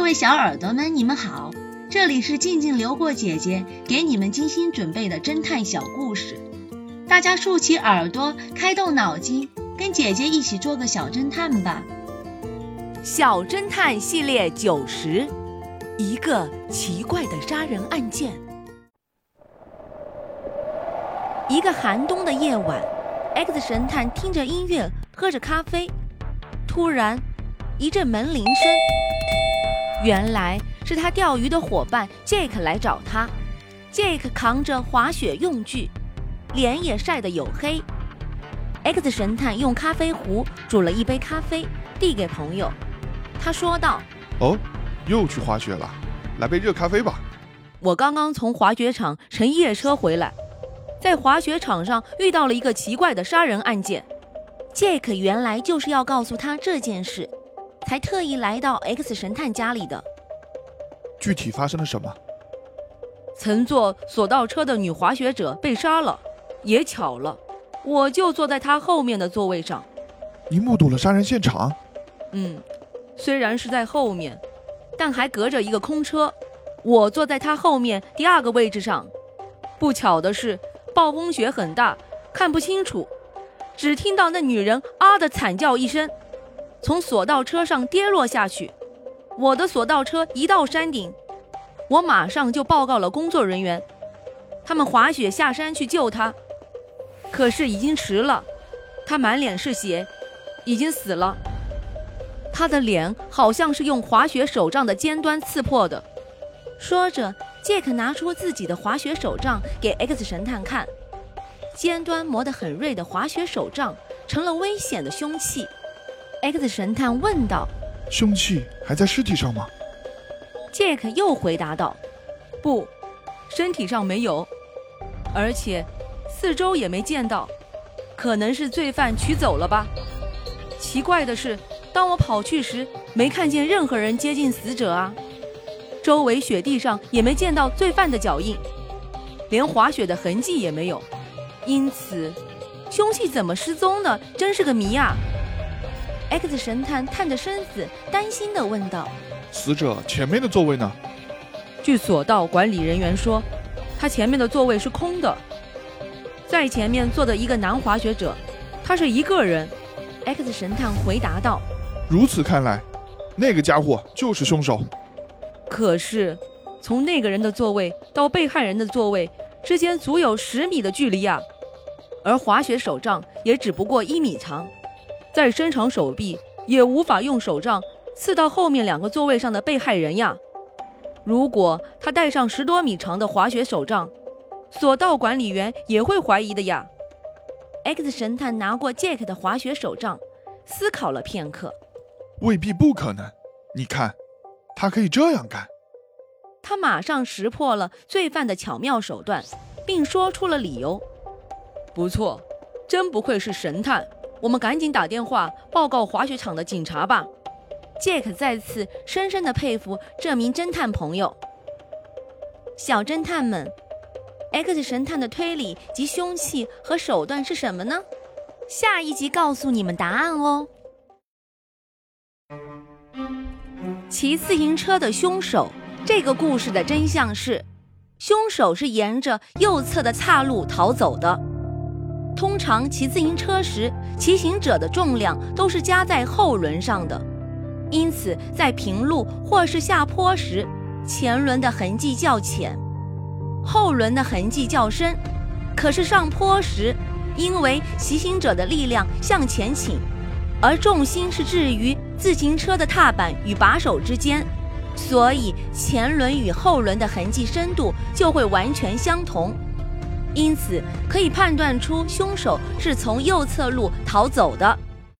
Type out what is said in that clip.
各位小耳朵们，你们好，这里是静静流过姐姐给你们精心准备的侦探小故事，大家竖起耳朵，开动脑筋，跟姐姐一起做个小侦探吧。小侦探系列九十，一个奇怪的杀人案件。一个寒冬的夜晚，X 神探听着音乐，喝着咖啡，突然一阵门铃声。原来是他钓鱼的伙伴 Jake 来找他。Jake 扛着滑雪用具，脸也晒得黝黑。X 神探用咖啡壶煮了一杯咖啡，递给朋友。他说道：“哦，又去滑雪了，来杯热咖啡吧。”我刚刚从滑雪场乘夜车回来，在滑雪场上遇到了一个奇怪的杀人案件。Jake 原来就是要告诉他这件事。才特意来到 X 神探家里的。具体发生了什么？乘坐索道车的女滑雪者被杀了，也巧了，我就坐在她后面的座位上。你目睹了杀人现场？嗯，虽然是在后面，但还隔着一个空车。我坐在她后面第二个位置上。不巧的是，暴风雪很大，看不清楚，只听到那女人啊的惨叫一声。从索道车上跌落下去，我的索道车一到山顶，我马上就报告了工作人员，他们滑雪下山去救他，可是已经迟了，他满脸是血，已经死了，他的脸好像是用滑雪手杖的尖端刺破的。说着，杰克拿出自己的滑雪手杖给 X 神探看，尖端磨得很锐的滑雪手杖成了危险的凶器。X 神探问道：“凶器还在尸体上吗？”杰克又回答道：“不，身体上没有，而且四周也没见到，可能是罪犯取走了吧。奇怪的是，当我跑去时，没看见任何人接近死者啊，周围雪地上也没见到罪犯的脚印，连滑雪的痕迹也没有，因此，凶器怎么失踪的，真是个谜啊！” X 神探探着身子，担心地问道：“死者前面的座位呢？”据索道管理人员说，他前面的座位是空的，在前面坐的一个男滑雪者，他是一个人。X 神探回答道：“如此看来，那个家伙就是凶手。可是，从那个人的座位到被害人的座位之间足有十米的距离啊，而滑雪手杖也只不过一米长。”再伸长手臂，也无法用手杖刺到后面两个座位上的被害人呀。如果他带上十多米长的滑雪手杖，索道管理员也会怀疑的呀。X 神探拿过 Jack 的滑雪手杖，思考了片刻，未必不可能。你看，他可以这样干。他马上识破了罪犯的巧妙手段，并说出了理由。不错，真不愧是神探。我们赶紧打电话报告滑雪场的警察吧。杰克再次深深地佩服这名侦探朋友。小侦探们，X 神探的推理及凶器和手段是什么呢？下一集告诉你们答案哦。骑自行车的凶手，这个故事的真相是，凶手是沿着右侧的岔路逃走的。通常骑自行车时，骑行者的重量都是加在后轮上的，因此在平路或是下坡时，前轮的痕迹较浅，后轮的痕迹较深。可是上坡时，因为骑行者的力量向前倾，而重心是置于自行车的踏板与把手之间，所以前轮与后轮的痕迹深度就会完全相同。因此，可以判断出凶手是从右侧路逃走的。